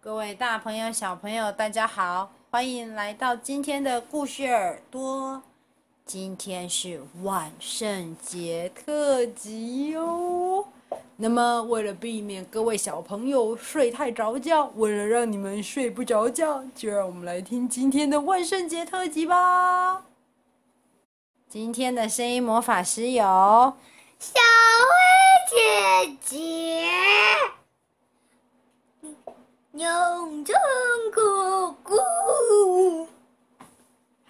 各位大朋友、小朋友，大家好，欢迎来到今天的故事耳朵。今天是万圣节特辑哟。那么，为了避免各位小朋友睡太着觉，为了让你们睡不着觉，就让我们来听今天的万圣节特辑吧。今天的声音魔法师有小薇姐姐。永成哥哥，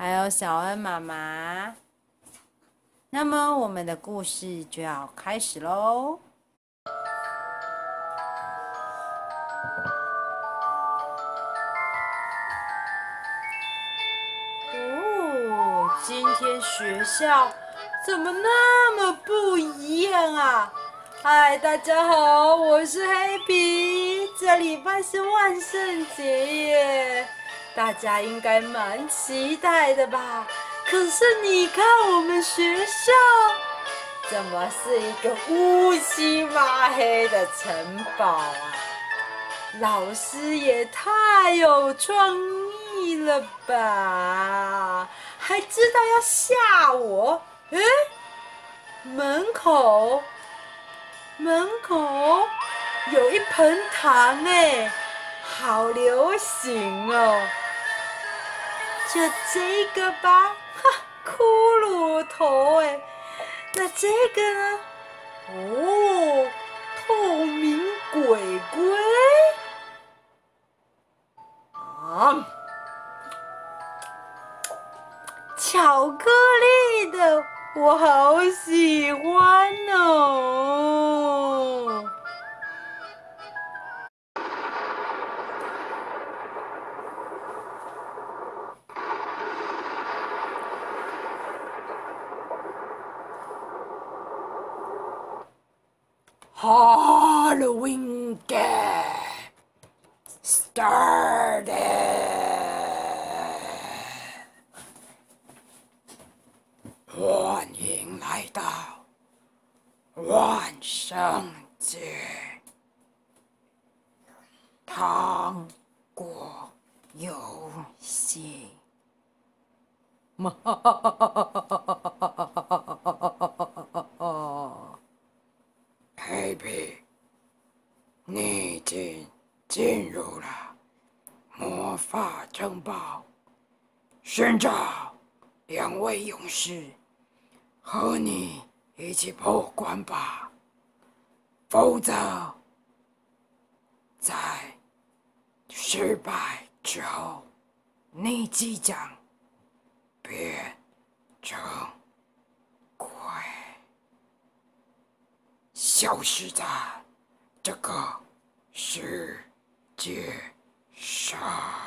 还有小恩妈妈。那么，我们的故事就要开始喽。哦，今天学校怎么那么不一样啊？嗨，大家好，我是黑皮。这礼拜是万圣节耶，大家应该蛮期待的吧？可是你看我们学校，怎么是一个乌漆嘛黑的城堡啊？老师也太有创意了吧？还知道要吓我？诶，门口。门口有一盆糖哎，好流行哦！就这个吧，哈，骷髅头哎，那这个呢？哦，透明鬼鬼啊，巧克力的。我好喜欢哦！Halloween game started. 欢迎来到万圣节，糖果游戏。你已经进入了魔法城堡，寻找两位勇士。和你一起破关吧，否则在失败之后，你即将变成鬼，消失在这个世界上。啊！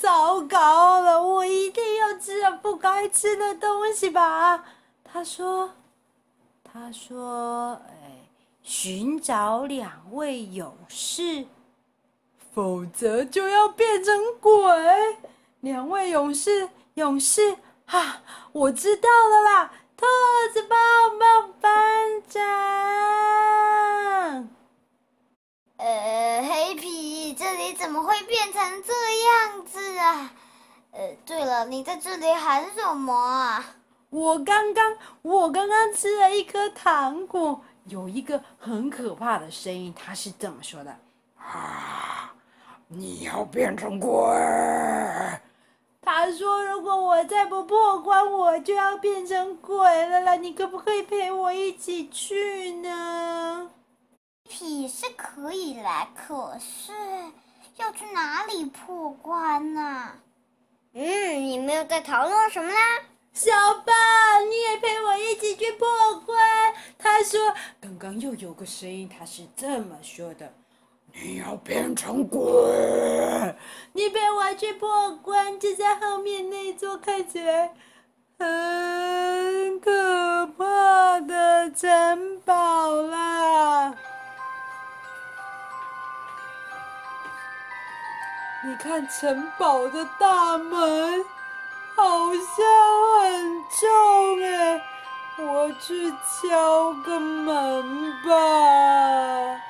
糟糕了，我一定要吃了不该吃的东西吧？他说。他说：“寻找两位勇士，否则就要变成鬼。两位勇士，勇士，哈、啊，我知道了啦，兔子棒棒班长。呃，黑皮，这里怎么会变成这样子啊？”呃，对了，你在这里喊什么啊？我刚刚，我刚刚吃了一颗糖果，有一个很可怕的声音，他是这么说的：“啊，你要变成鬼！”他说：“如果我再不破关，我就要变成鬼了啦！你可不可以陪我一起去呢？”屁是可以来，可是要去哪里破关呢？嗯，你们又在讨论什么啦？小宝，你也陪他说刚又有个声音，他是这么说的：“你要变成鬼，你陪我去破关，就在后面那座看起来很可怕的城堡啦。”你看城堡的大门好像很重哎，我去敲个门吧。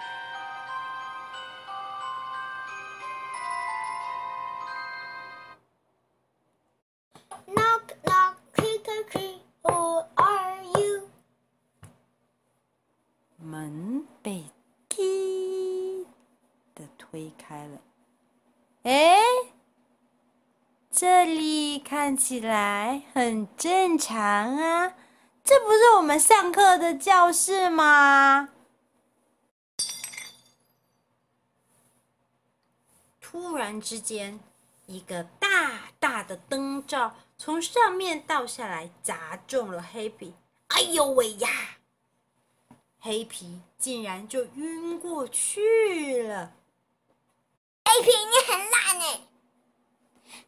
Knock knock, creak creak, who are you？门被“踢”的推开了。哎，这里看起来很正常啊，这不是我们上课的教室吗？突然之间，一个大大的灯罩从上面倒下来，砸中了黑皮。哎呦喂呀！黑皮竟然就晕过去了。黑皮，你很烂哎！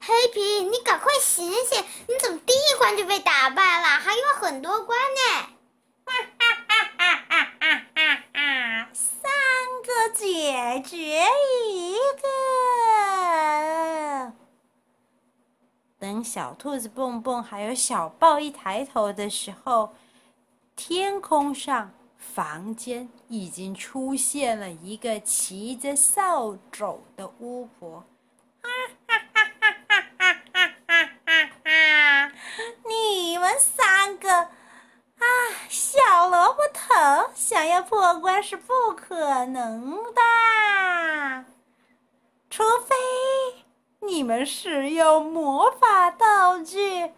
黑皮，你赶快醒醒！你怎么第一关就被打败了？还有很多关呢！哈哈哈哈哈哈！三个解决一个。等小兔子蹦蹦还有小豹一抬头的时候，天空上。房间已经出现了一个骑着扫帚的巫婆，个啊，小萝卜头，想要破关是不可能的，除非你们使用魔法道具。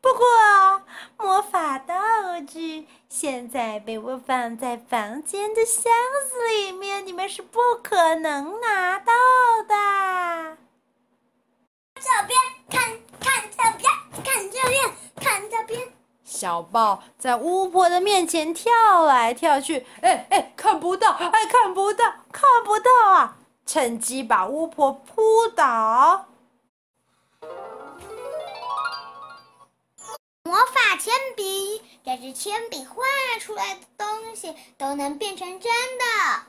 不过，魔法道具现在被我放在房间的箱子里面，你们是不可能拿到的。这边看，看这边，看这边，看这边。小豹在巫婆的面前跳来跳去，哎哎，看不到，哎，看不到，看不到啊！趁机把巫婆扑倒。魔法铅笔，这支铅笔画出来的东西都能变成真的。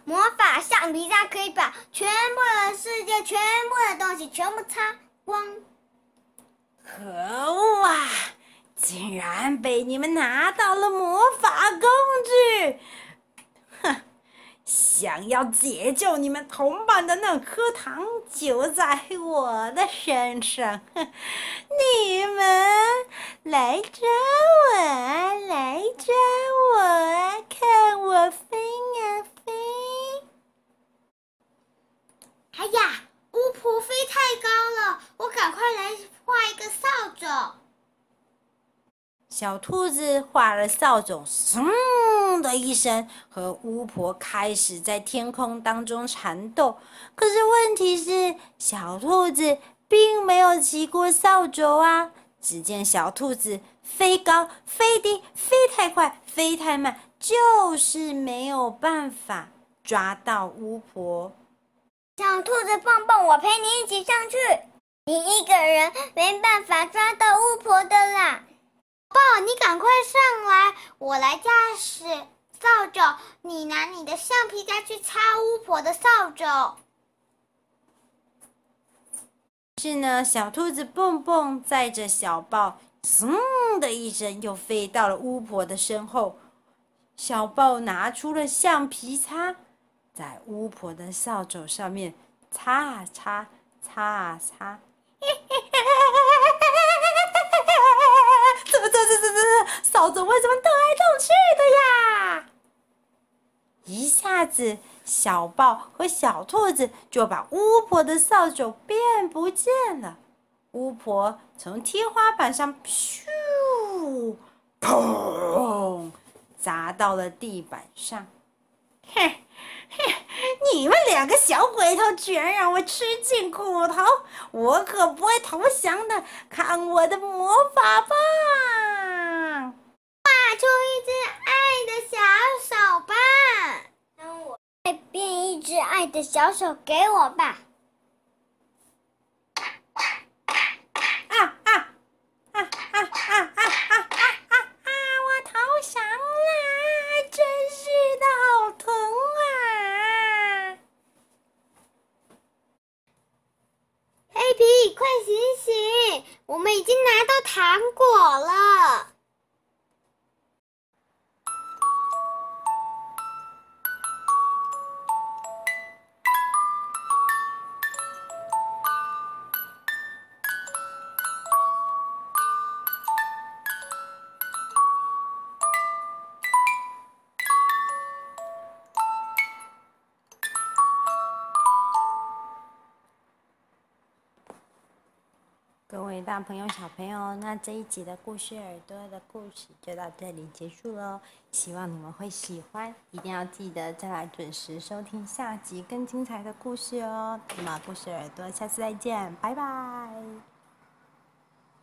魔法橡皮擦可以把全部的世界、全部的东西全部擦光。可恶啊！竟然被你们拿到了魔法工具！哼！想要解救你们同伴的那颗糖就在我的身上。哼！你们。来抓我！来抓我！看我飞呀飞！哎呀，巫婆飞太高了，我赶快来画一个扫帚。小兔子画了扫帚，嗖的一声，和巫婆开始在天空当中缠斗。可是问题是，小兔子并没有骑过扫帚啊。只见小兔子飞高、飞低、飞太快、飞太慢，就是没有办法抓到巫婆。小兔子蹦蹦，我陪你一起上去。你一个人没办法抓到巫婆的啦。豹，你赶快上来，我来驾驶扫帚，你拿你的橡皮擦去擦巫婆的扫帚。是呢，小兔子蹦蹦载着小豹，嗖的一声又飞到了巫婆的身后。小豹拿出了橡皮擦，在巫婆的扫帚上面擦啊擦，擦啊擦。怎么这这这这扫帚为什么动来动去的呀？一下子。小豹和小兔子就把巫婆的扫帚变不见了。巫婆从天花板上咻，砰，砸到了地板上。哼哼，你们两个小鬼头居然让我吃尽苦头，我可不会投降的！看我的魔法棒！出一只爱的小手吧，让我变一只爱的小手给我吧。各位大朋友、小朋友，那这一集的故事耳朵的故事就到这里结束喽。希望你们会喜欢，一定要记得再来准时收听下集更精彩的故事哦。那么，故事耳朵，下次再见，拜拜。